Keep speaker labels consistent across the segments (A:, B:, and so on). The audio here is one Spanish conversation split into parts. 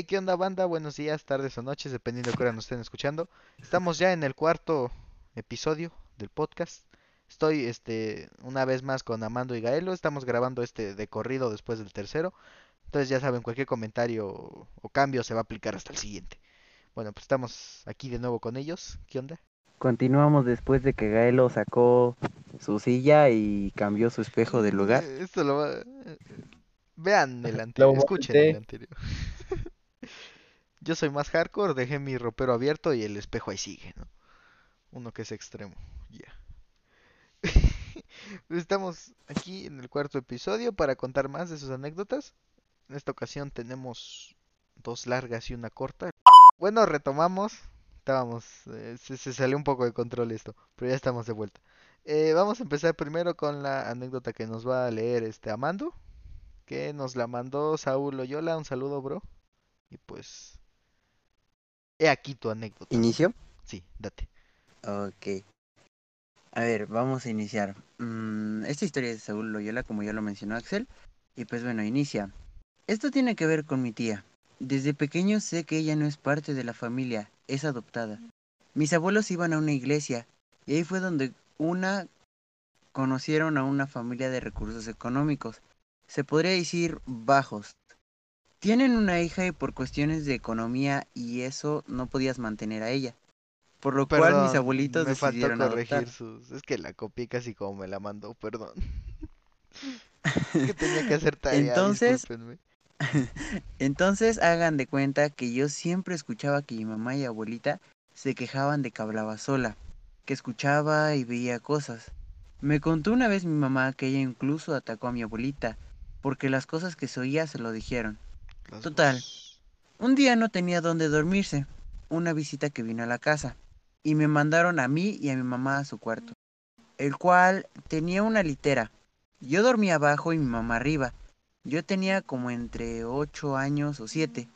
A: Hey, ¿qué onda banda? Buenos días, tardes o noches, dependiendo de qué hora nos estén escuchando. Estamos ya en el cuarto episodio del podcast. Estoy, este, una vez más con Amando y Gaelo. Estamos grabando este de corrido después del tercero. Entonces ya saben, cualquier comentario o cambio se va a aplicar hasta el siguiente. Bueno, pues estamos aquí de nuevo con ellos. ¿Qué onda?
B: Continuamos después de que Gaelo sacó su silla y cambió su espejo de lugar.
A: Eh, Esto lo va... eh, Vean el anterior, escuchen el anterior. Yo soy más hardcore, dejé mi ropero abierto y el espejo ahí sigue, ¿no? Uno que es extremo, ya. Estamos aquí en el cuarto episodio para contar más de sus anécdotas. En esta ocasión tenemos dos largas y una corta. Bueno, retomamos. Estábamos, eh, se, salió un poco de control esto, pero ya estamos de vuelta. Eh, vamos a empezar primero con la anécdota que nos va a leer este Amando, que nos la mandó Saúl Loyola. Un saludo, bro. Y pues, he aquí tu anécdota.
B: ¿Inicio?
A: Sí, date.
B: Ok. A ver, vamos a iniciar. Mm, esta historia es de Saúl Loyola, como ya lo mencionó Axel. Y pues bueno, inicia. Esto tiene que ver con mi tía. Desde pequeño sé que ella no es parte de la familia, es adoptada. Mis abuelos iban a una iglesia y ahí fue donde una conocieron a una familia de recursos económicos. Se podría decir bajos. Tienen una hija y por cuestiones de economía y eso no podías mantener a ella. Por lo cual mis abuelitos
A: me faltó
B: decidieron
A: corregir
B: adoptar.
A: sus... Es que la copié casi como me la mandó, perdón. Es que tenía que hacer tarea,
B: Entonces. Entonces hagan de cuenta que yo siempre escuchaba que mi mamá y abuelita se quejaban de que hablaba sola, que escuchaba y veía cosas. Me contó una vez mi mamá que ella incluso atacó a mi abuelita, porque las cosas que se oía se lo dijeron.
A: Las
B: Total. Un día no tenía dónde dormirse, una visita que vino a la casa, y me mandaron a mí y a mi mamá a su cuarto, el cual tenía una litera. Yo dormía abajo y mi mamá arriba. Yo tenía como entre ocho años o siete.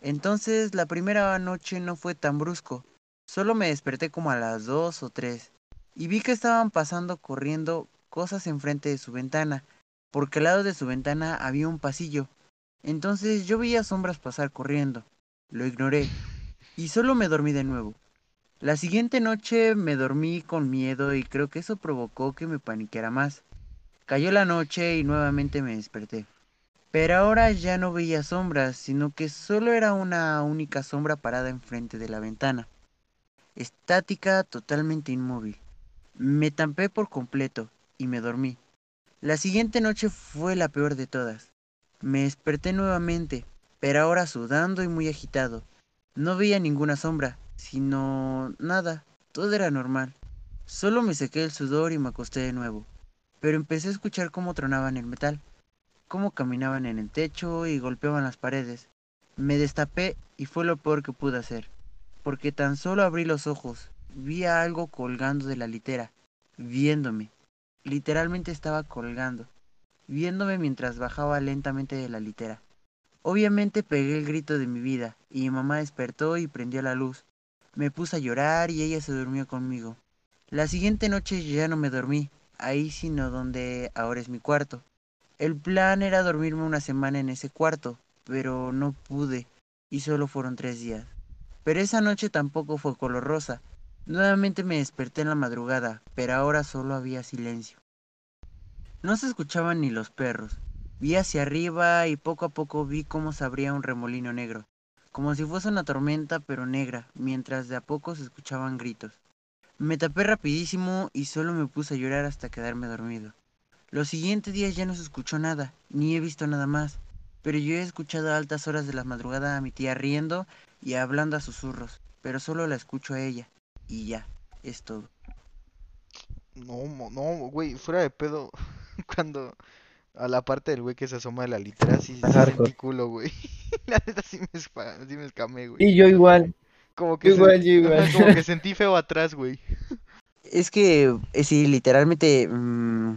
B: Entonces la primera noche no fue tan brusco. Solo me desperté como a las dos o tres. Y vi que estaban pasando corriendo cosas enfrente de su ventana, porque al lado de su ventana había un pasillo. Entonces yo veía sombras pasar corriendo. Lo ignoré. Y solo me dormí de nuevo. La siguiente noche me dormí con miedo y creo que eso provocó que me paniqueara más. Cayó la noche y nuevamente me desperté. Pero ahora ya no veía sombras, sino que solo era una única sombra parada enfrente de la ventana. Estática, totalmente inmóvil. Me tampé por completo y me dormí. La siguiente noche fue la peor de todas. Me desperté nuevamente, pero ahora sudando y muy agitado. No veía ninguna sombra, sino nada, todo era normal. Solo me sequé el sudor y me acosté de nuevo. Pero empecé a escuchar cómo tronaban el metal cómo caminaban en el techo y golpeaban las paredes. Me destapé y fue lo peor que pude hacer, porque tan solo abrí los ojos, vi algo colgando de la litera, viéndome. Literalmente estaba colgando, viéndome mientras bajaba lentamente de la litera. Obviamente pegué el grito de mi vida, y mi mamá despertó y prendió la luz. Me puse a llorar y ella se durmió conmigo. La siguiente noche ya no me dormí, ahí sino donde ahora es mi cuarto. El plan era dormirme una semana en ese cuarto, pero no pude, y solo fueron tres días. Pero esa noche tampoco fue color rosa. Nuevamente me desperté en la madrugada, pero ahora solo había silencio. No se escuchaban ni los perros. Vi hacia arriba y poco a poco vi cómo se abría un remolino negro, como si fuese una tormenta pero negra, mientras de a poco se escuchaban gritos. Me tapé rapidísimo y solo me puse a llorar hasta quedarme dormido. Los siguientes días ya no se escuchó nada, ni he visto nada más, pero yo he escuchado a altas horas de la madrugada a mi tía riendo y hablando a susurros, pero solo la escucho a ella, y ya, es todo.
A: No, no, güey, fuera de pedo. Cuando a la parte del güey que se asoma de la litera, sí, sí sentí culo, güey. La neta sí me, espa- sí me escamé, güey.
C: Y yo igual,
A: Como que
C: yo igual,
A: sen-
C: yo igual.
A: como que sentí feo atrás, güey.
B: Es que, eh, sí, literalmente, mm,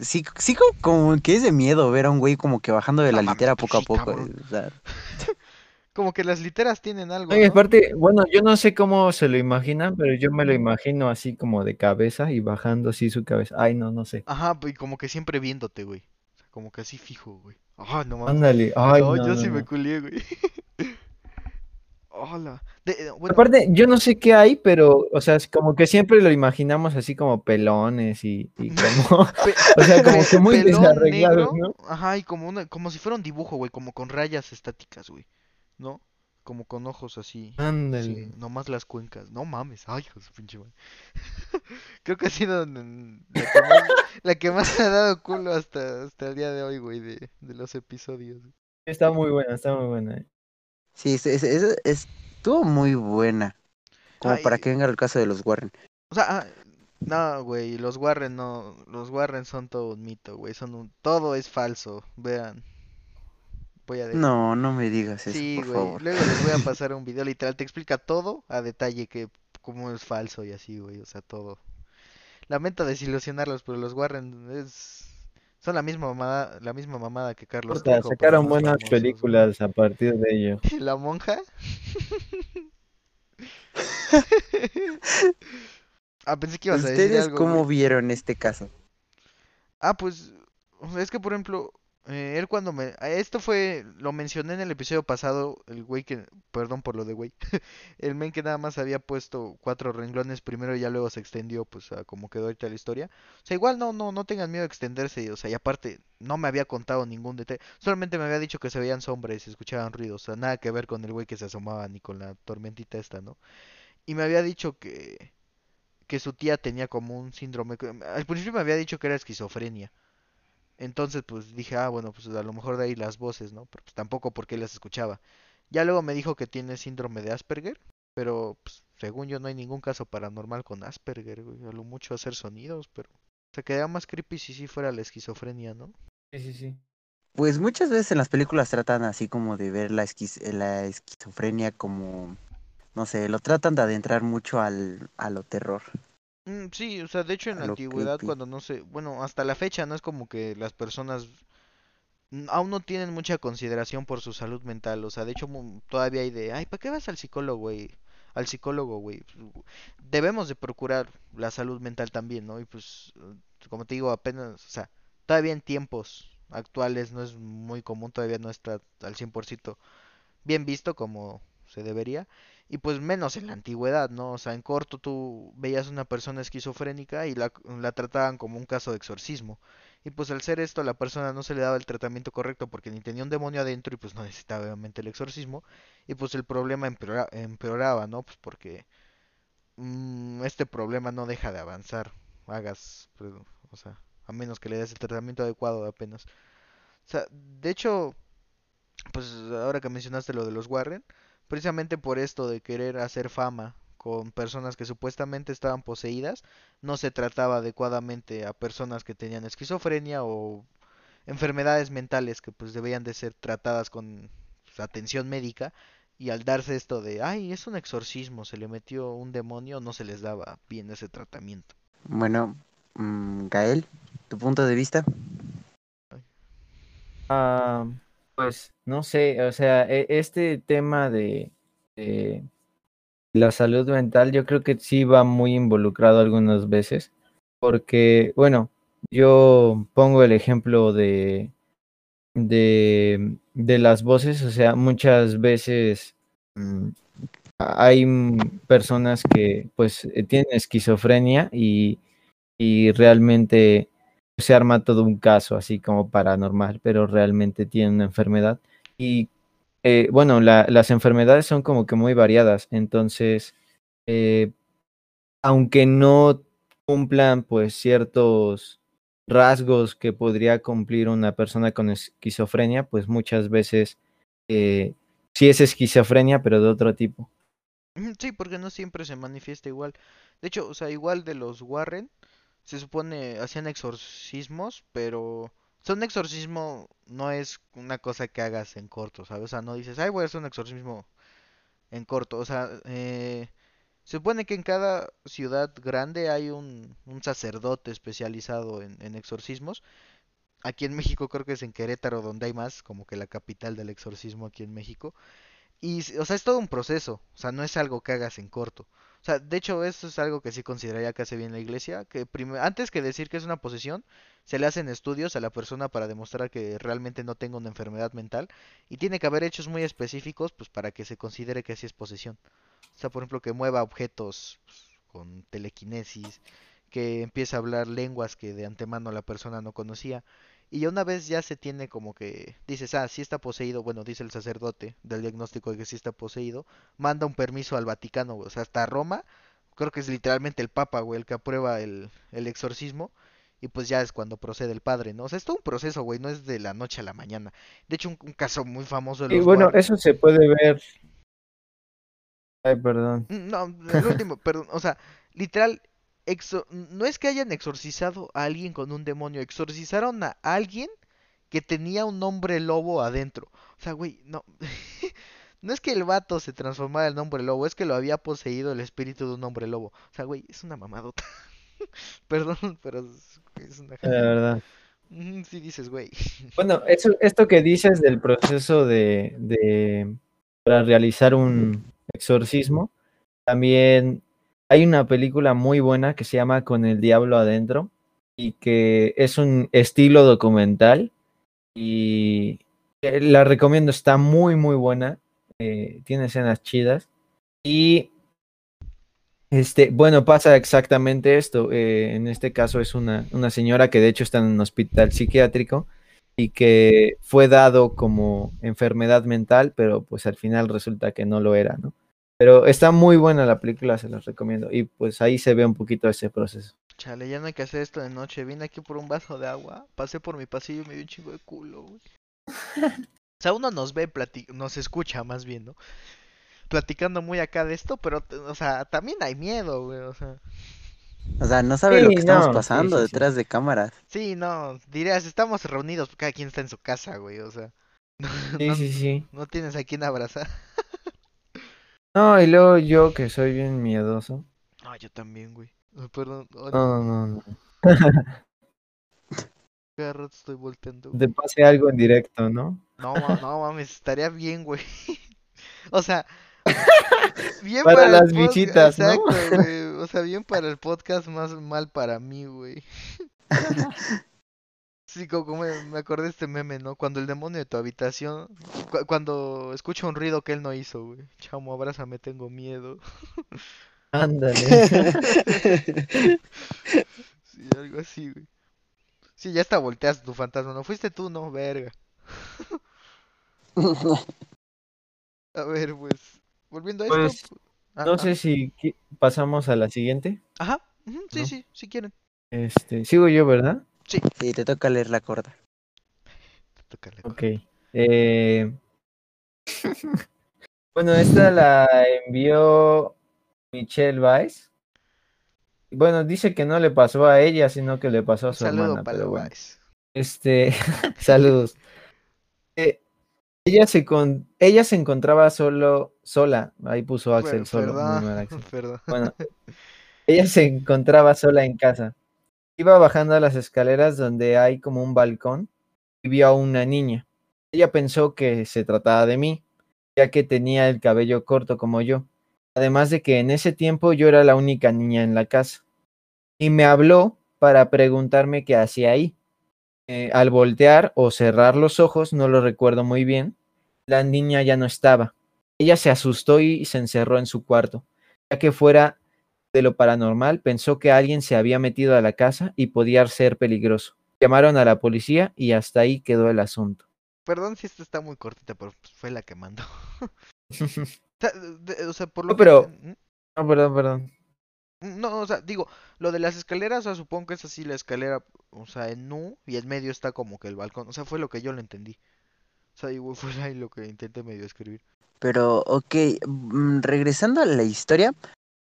B: sí, sí como, como que es de miedo ver a un güey como que bajando de la litera poco a poco.
A: cabrón.
B: o sea,
A: Como que las literas tienen algo,
C: No, aparte, bueno, yo no sé cómo se lo imaginan, pero yo me lo imagino así como de cabeza y bajando así su cabeza. Ay, no, no sé.
A: Ajá, y como que siempre viéndote, güey. O sea, como que así fijo, güey. Ah, no mames.
C: Ándale. Ay,
A: no,
C: no,
A: yo
C: no,
A: sí me culié, güey. Hola. De, eh, bueno,
C: Aparte, yo no sé qué hay, pero, o sea, es como que siempre lo imaginamos así como pelones y, y como, o sea, como que muy desarreglados, ¿no?
A: Ajá, y como una, como si fuera un dibujo, güey, como con rayas estáticas, güey. ¿No? Como con ojos así.
C: Ándale.
A: Sin, nomás las cuencas. No mames, ay, hijo de su pinche madre. Creo que ha sido la que más, la que más me ha dado culo hasta, hasta el día de hoy, güey, de, de los episodios.
C: Está muy buena, está muy buena. ¿eh?
B: Sí, es- es- es- estuvo muy buena. Como para que venga el caso de los Warren.
A: O sea, ah, no, güey, los Warren no, los Warren son todo un mito, güey, son un, todo es falso, vean, voy a decir.
B: No, no me digas eso,
A: Sí,
B: por
A: güey,
B: favor.
A: luego les voy a pasar un video literal, te explica todo a detalle que cómo es falso y así, güey, o sea, todo. Lamento desilusionarlos, pero los Warren es, son la misma mamada, la misma mamada que Carlos Trejo, pero
C: sacaron buenas
A: famosos, güey.
C: películas a partir de ello.
A: ¿La monja? Ah, pensé que ibas a decir
B: ¿Ustedes
A: algo,
B: cómo
A: güey.
B: vieron este caso?
A: Ah, pues es que por ejemplo, eh, él cuando me... Esto fue, lo mencioné en el episodio pasado, el güey que... Perdón por lo de güey. El men que nada más había puesto cuatro renglones primero y ya luego se extendió pues a como quedó ahorita la historia. O sea, igual no, no, no tengan miedo de extenderse, o sea, y aparte no me había contado ningún detalle. Solamente me había dicho que se veían sombras y se escuchaban ruidos, o sea, nada que ver con el güey que se asomaba ni con la tormentita esta, ¿no? Y me había dicho que... que su tía tenía como un síndrome... Al principio me había dicho que era esquizofrenia. Entonces, pues dije, ah, bueno, pues a lo mejor de ahí las voces, ¿no? Pero pues tampoco porque las escuchaba. Ya luego me dijo que tiene síndrome de Asperger, pero pues, según yo no hay ningún caso paranormal con Asperger, güey. A lo mucho hacer sonidos, pero se quedaría más creepy si sí fuera la esquizofrenia, ¿no?
C: Sí, sí, sí.
B: Pues muchas veces en las películas tratan así como de ver la, esquiz- la esquizofrenia como, no sé, lo tratan de adentrar mucho al, a lo terror.
A: Mm, sí, o sea, de hecho en la antigüedad
B: creepy.
A: cuando no sé, bueno, hasta la fecha no es como que las personas n- aún no tienen mucha consideración por su salud mental, o sea, de hecho todavía hay de, ay, ¿para qué vas al psicólogo, güey? Al psicólogo, güey. Debemos de procurar la salud mental también, ¿no? Y pues, eh, como te digo, apenas, o sea, todavía en tiempos actuales no es muy común, todavía no está al 100% bien visto como se debería. Y pues menos en la antigüedad, ¿no? O sea, en corto tú veías una persona esquizofrénica y la, la trataban como un caso de exorcismo. Y pues al ser esto, la persona no se le daba el tratamiento correcto porque ni tenía un demonio adentro y pues no necesitaba obviamente el exorcismo. Y pues el problema empeora- empeoraba, ¿no? Pues porque mm, este problema no deja de avanzar. Hagas, pues, o sea, a menos que le des el tratamiento adecuado apenas. O sea, de hecho, pues ahora que mencionaste lo de los Warren, precisamente por esto de querer hacer fama con personas que supuestamente estaban poseídas, no se trataba adecuadamente a personas que tenían esquizofrenia o enfermedades mentales que pues debían de ser tratadas con pues, atención médica y al darse esto de, ay, es un exorcismo, se le metió un demonio, no se les daba bien ese tratamiento.
B: Bueno, mm, Gael, ¿tu punto de vista?
C: Ah, pues no sé, o sea, e- este tema de, la salud mental, yo creo que sí va muy involucrado algunas veces, porque, bueno, yo pongo el ejemplo de, de, de las voces, o sea, muchas veces mm, hay mm, personas que pues eh, tienen esquizofrenia y, y realmente se arma todo un caso así como paranormal, pero realmente tienen una enfermedad. Y eh, bueno, la- las enfermedades son como que muy variadas, entonces, eh, aunque no cumplan pues ciertos rasgos que podría cumplir una persona con esquizofrenia, pues muchas veces eh, sí es esquizofrenia, pero de otro tipo.
A: Sí, porque no siempre se manifiesta igual. De hecho, o sea, igual de los Warren, se supone hacían exorcismos, pero o sea, un exorcismo no es una cosa que hagas en corto, ¿sabes? O sea, no dices, ay, voy a hacer un exorcismo en corto. O sea, eh, se supone que en cada ciudad grande hay un, sacerdote especializado en, en exorcismos. Aquí en México creo que es en Querétaro donde hay más, como que la capital del exorcismo aquí en México. Y, o sea, es todo un proceso, o sea, no es algo que hagas en corto. O sea, de hecho, eso es algo que sí consideraría que hace bien la iglesia, que antes que decir que es una posesión, se le hacen estudios a la persona para demostrar que realmente no tenga una enfermedad mental y tiene que haber hechos muy específicos pues para que se considere que sí es posesión. O sea, por ejemplo, que mueva objetos pues, con telequinesis, que empiece a hablar lenguas que de antemano la persona no conocía. Y ya una vez ya se tiene como que dices, ah, sí está poseído, bueno, dice el sacerdote del diagnóstico de que sí está poseído, manda un permiso al Vaticano, güey, o sea, hasta Roma, creo que es literalmente el Papa, güey, el que aprueba el, el exorcismo, y pues ya es cuando procede el padre, ¿no? O sea, es todo un proceso, güey, no es de la noche a la mañana. De hecho, un, un caso muy famoso de
C: Y bueno, eso se puede ver. Ay, perdón.
A: Mm, No, el último, perdón, o sea, literal, no es que hayan exorcizado a alguien con un demonio, exorcizaron a alguien que tenía un hombre lobo adentro. O sea, güey, no. No es que el vato se transformara en hombre lobo, es que lo había poseído el espíritu de un hombre lobo. O sea, güey, es una mamadota. Perdón, pero es, una
C: La verdad.
A: Sí dices, güey.
C: Bueno, eso, esto que dices del proceso de, de para realizar un exorcismo, también hay una película muy buena que se llama Con el Diablo Adentro y que es un estilo documental y eh, la recomiendo, está muy muy buena, eh, tiene escenas chidas y este, bueno, pasa exactamente esto. eh, en este caso es una, una señora que de hecho está en un hospital psiquiátrico y que fue dado como enfermedad mental, pero pues al final resulta que no lo era, ¿no? Pero está muy buena la película, se las recomiendo. Y pues ahí se ve un poquito ese proceso.
A: Chale, ya no hay que hacer esto de noche. Vine aquí por un vaso de agua, pasé por mi pasillo y me dio un chingo de culo, güey. O sea, uno nos ve, plati- nos escucha más bien, ¿no? Platicando muy acá de esto, pero, o sea, también hay miedo, güey, o sea.
B: O sea, no sabe lo
C: Sí,
B: que estamos
C: no, sí,
B: pasando
C: sí, sí.
B: detrás de cámaras.
A: Sí, no, dirías, estamos reunidos, cada quien está en su casa, güey, o sea.
C: Sí,
A: no,
C: sí, sí.
A: no tienes a quien abrazar.
C: No, y luego yo que soy bien miedoso.
A: No, yo también, güey. Ay, Perdón, ay,
C: No, no, no.
A: cada rato estoy volteando. güey.
C: Te pase algo en directo, ¿no?
A: No, ma- no mames, estaría bien, güey. O sea, bien
C: Para
A: el
C: las
A: podcast,
C: ¿no?
A: Exacto, güey. O sea, bien para el podcast, más mal para mí, güey. Sí, como me, me acordé de este meme, ¿no? Cuando el demonio de tu habitación, cu- cuando escucha un ruido que él no hizo, güey. Chamo, abrázame, tengo miedo.
C: Ándale.
A: Sí, algo así, güey. Sí, ya hasta volteas tu fantasma, ¿no? Fuiste tú, no, verga. A ver, pues, volviendo a esto.
C: Pues,
A: pu- ah,
C: No
A: ah,
C: sé si pasamos a la siguiente.
A: Ajá, sí,
C: ¿no?
A: sí, si quieren.
C: Este, sigo yo, ¿verdad?
B: Sí, te toca leer la corta.
A: Tócale,
C: Ok. Eh, bueno, esta la envió Michelle Weiss. Bueno, dice que no le pasó a ella, sino que le pasó a su
A: saludo
C: hermana,
A: para
C: pero bueno.
A: Weiss.
C: Este, saludos. Eh, ella se con, ella se encontraba solo, sola. Ahí puso Axel solo. Axel.
A: perdón.
C: Bueno, ella se encontraba sola en casa. Iba bajando las escaleras donde hay como un balcón y vio a una niña. Ella pensó que se trataba de mí, ya que tenía el cabello corto como yo. Además de que en ese tiempo yo era la única niña en la casa. Y me habló para preguntarme qué hacía ahí. Eh, al voltear o cerrar los ojos, no lo recuerdo muy bien, la niña ya no estaba. Ella se asustó y se encerró en su cuarto, ya que fuera de lo paranormal, pensó que alguien se había metido a la casa y podía ser peligroso. Llamaron a la policía y hasta ahí quedó el asunto.
A: Perdón si esta está muy cortita, pero fue la que mandó. O sea, por
C: No,
A: lo que
C: pero-
A: enten-
C: No, perdón, perdón.
A: ¿Mm? No, o sea, digo, lo de las escaleras, o sea, supongo que es así la escalera, o sea, en U y en medio está como que el balcón. O sea, fue lo que yo le entendí. O sea, igual fue ahí lo que intenté medio escribir.
B: Pero, ok, mm, regresando a la historia,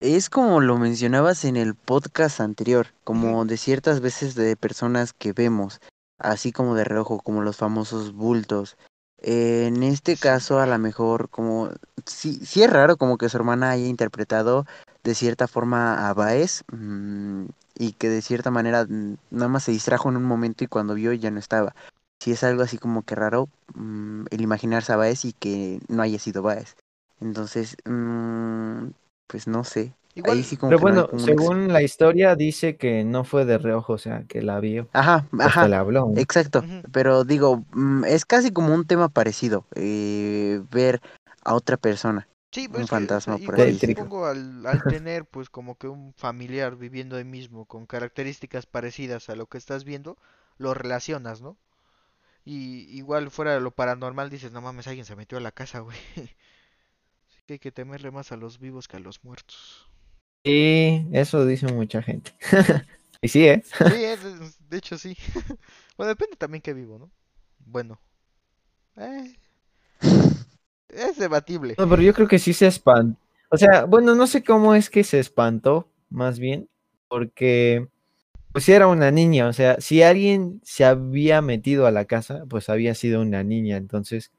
B: es como lo mencionabas en el podcast anterior, como de ciertas veces de personas que vemos, así como de reojo, como los famosos bultos. Eh, en este
A: Sí.
B: caso, a lo mejor, como, sí, sí es raro como que su hermana haya interpretado de cierta forma a Baez mm, y que de cierta manera mm, nada más se distrajo en un momento y cuando vio ya no estaba. Si es algo así como que raro mm, el imaginarse a Baez y que no haya sido Baez. Entonces, pues no sé.
A: Igual,
B: Ahí sí como
C: Pero
B: que no
C: bueno,
B: ex-
C: según la historia dice que no fue de reojo, o sea, que la vio.
B: Ajá,
C: Hasta
B: ajá,
C: le habló. ¿no?
B: exacto. Pero digo, mm, es casi como un tema parecido, eh, ver a otra persona.
A: Sí,
B: Un
A: pues que, sea,
B: fantasma, por
A: igual
B: así decirlo.
A: supongo al, al tener pues como que un familiar viviendo ahí mismo con características parecidas a lo que estás viendo, lo relacionas, ¿no? Y igual fuera de lo paranormal dices, no mames, alguien se metió a la casa, güey. Que hay que temerle más a los vivos que a los muertos.
C: Sí, eso dice mucha gente. y sí, ¿eh?
A: Sí, de, hecho sí. Bueno, depende también que vivo, ¿no? Bueno. Eh, es debatible.
C: No, pero yo creo que sí se espantó. O sea, bueno, no sé cómo es que se espantó, más bien, porque pues era una niña, o sea, si alguien se había metido a la casa, pues había sido una niña, entonces,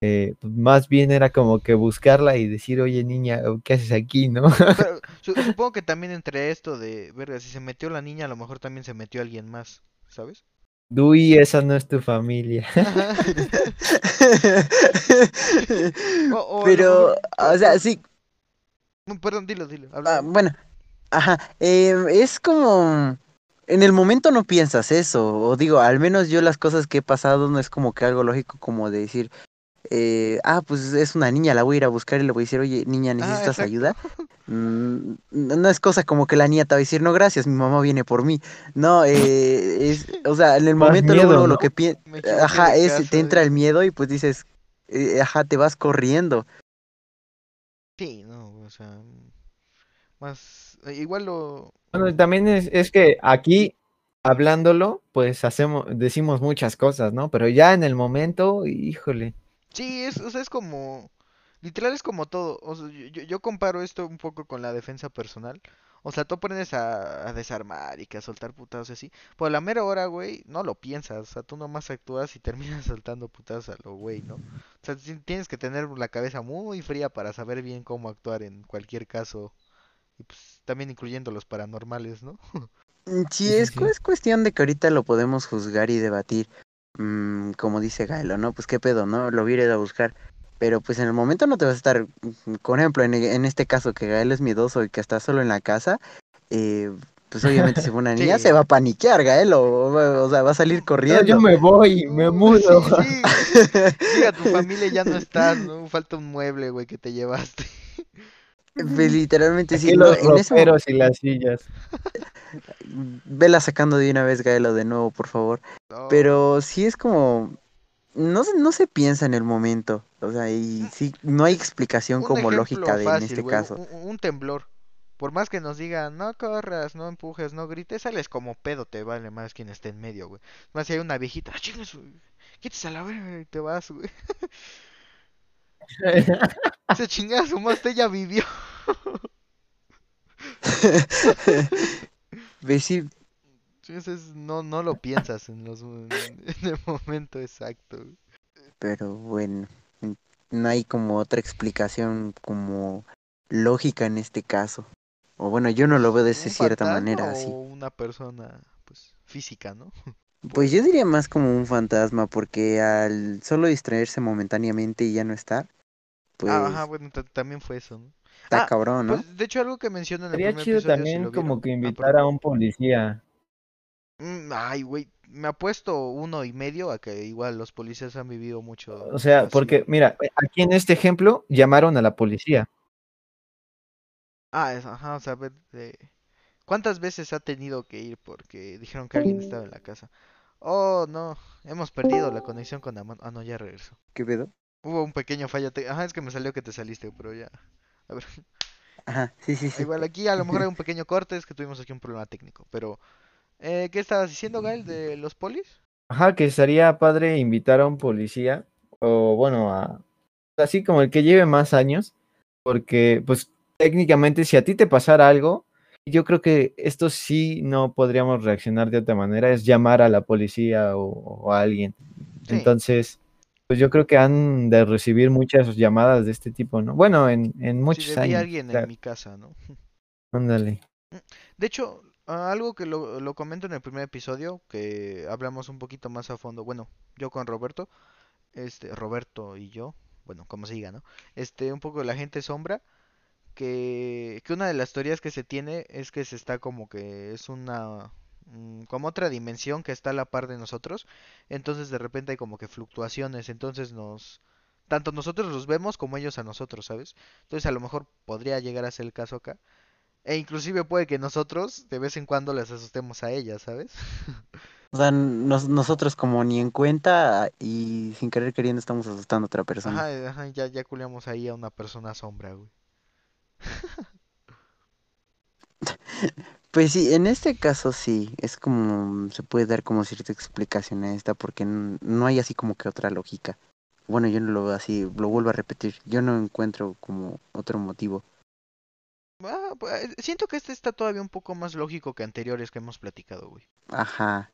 C: eh, pues, más bien era como que buscarla y decir, oye niña, ¿qué haces aquí, no?
A: Pero supongo que también entre esto de, verga, si se metió la niña, a lo mejor también se metió alguien más, ¿sabes?
C: Dui, esa no es tu familia.
A: O- o
B: Pero, o sea, sí,
A: No, Perdón, dilo, dilo.
B: ah, bueno, ajá, em, es como, en el momento no piensas eso, o digo, al menos yo las cosas que he pasado no es como que algo lógico como de decir, eh, ah, pues es una niña, la voy a ir a buscar y le voy a decir, oye, niña,
A: Ah,
B: ¿necesitas ayuda? Mm, no es cosa como que la niña te va a decir, no, gracias, mi mamá viene por mí. No, eh, es, o sea, en el
C: Más
B: momento
C: miedo,
B: luego, lo que piensas, ajá, es, te entra el miedo y pues dices, eh, ajá, te vas corriendo.
A: Sí, no, o sea, más, eh, igual lo,
C: Bueno, también es, es que aquí, hablándolo, pues hacemos, decimos muchas cosas, ¿no? Pero ya en el momento, híjole.
A: Sí, es, o sea, es como, literal es como todo, o sea, yo, yo- comparo esto un poco con la defensa personal, o sea, tú aprendes a, a desarmar y que a soltar putados y así, por la mera hora, güey, no lo piensas, o sea, tú nomás actúas y terminas soltando putados a lo güey, ¿no? O sea, tienes que tener la cabeza muy fría para saber bien cómo actuar en cualquier caso, y pues también incluyendo los paranormales, ¿no?
B: Mm, Sí, es, es cuestión de que ahorita lo podemos juzgar y debatir, mm, como dice Gaelo, ¿no? Pues qué pedo, ¿no? Lo voy a ir a buscar. Pero pues en el momento no te vas a estar, mm, por ejemplo, en, en este caso que Gael es miedoso y que está solo en la casa, eh, pues obviamente si fue una niña
A: Sí.
B: se va a paniquear, Gaelo, o, o sea, va a salir
C: No,
B: corriendo.
C: yo me voy, me mudo.
A: Sí, sí. Diga, tu familia ya no estás, ¿no? Falta un mueble, güey, que te llevaste.
B: Pues, Literalmente sí, no,
C: los
B: en ese
C: y las sillas.
B: Vela sacando de una vez, Gaelo, de nuevo, por favor.
A: No.
B: Pero sí es como. No, se- no se piensa en el momento. O sea, y sí, no hay explicación
A: Un
B: como lógica de, en este caso.
A: Un, un temblor. Por más que nos digan, no corras, no empujes, no grites, sales como pedo, te vale más quien esté en medio, güey. Más si hay una viejita, "Ah, quítese a la verga y te vas, güey. Se chingada su más, ella vivió. Entonces no, no lo piensas en los en, el momento exacto.
B: pero bueno. No hay como otra explicación como lógica en este caso. O bueno, yo no lo veo de
A: ¿Un
B: esa cierta manera
A: o
B: así.
A: una persona, pues, física, ¿no?
B: Pues yo diría más como un fantasma, porque al solo distraerse momentáneamente y ya no estar, pues
A: Ah, ajá, bueno, ta- también fue eso, ¿no?
B: está
A: Ah,
B: cabrón, ¿no?
A: Pues, de hecho, algo que mencionan en el
C: Sería
A: primer
C: chido
A: episodio,
C: también como que
A: Ah,
C: invitar a un policía.
A: Mm, Ay, güey, me apuesto uno y medio a que igual los policías han vivido mucho
C: O sea,
A: así,
C: porque, mira, aquí en este ejemplo llamaron a la policía.
A: Ah, es, ajá, o sea, ver, de- ¿cuántas veces ha tenido que ir porque dijeron que alguien estaba en la casa? Oh, no, hemos perdido la conexión con Amanda. Ah, no, ya regresó.
B: ¿Qué pedo?
A: Hubo un pequeño fallo. te- Ajá, es que me salió que te saliste, pero ya. A ver,
B: Ajá, sí, sí, sí.
A: igual aquí a lo mejor hay un pequeño corte, es que tuvimos aquí un problema técnico, pero... Eh, ¿qué estabas diciendo, Gael, de los polis?
C: Ajá, que estaría padre invitar a un policía, o bueno, a, así como el que lleve más años, porque pues técnicamente si a ti te pasara algo, yo creo que esto sí no podríamos reaccionar de otra manera, es llamar a la policía o, o a alguien.
A: Sí.
C: Entonces, pues yo creo que han de recibir muchas llamadas de este tipo, ¿no? Bueno, en, en muchos
A: debía
C: años.
A: alguien en mi casa, ¿no?
C: Ándale.
A: De hecho, ah, algo que lo, lo comento en el primer episodio, que hablamos un poquito más a fondo, bueno, yo con Roberto, este, Roberto y yo, bueno, como se diga, ¿no? Este, un poco de la gente sombra, que, que una de las teorías que se tiene es que se está como que es una mm, como otra dimensión que está a la par de nosotros, entonces de repente hay como que fluctuaciones, entonces nos tanto nosotros los vemos como ellos a nosotros, ¿sabes? Entonces a lo mejor podría llegar a ser el caso acá. E inclusive puede que nosotros de vez en cuando les asustemos a ellas, ¿sabes?
B: O sea, nos- nosotros como ni en cuenta y sin querer queriendo estamos asustando a otra persona.
A: Ajá, ajá, ya, ya culeamos ahí a una persona sombra, güey.
B: Pues sí, en este caso sí, es como, se puede dar como cierta explicación a esta porque no hay así como que otra lógica. Bueno, yo no lo veo así, lo vuelvo a repetir, yo no encuentro como otro motivo.
A: Ah, pues, siento que este está todavía un poco más lógico que anteriores que hemos platicado, güey.
B: Ajá,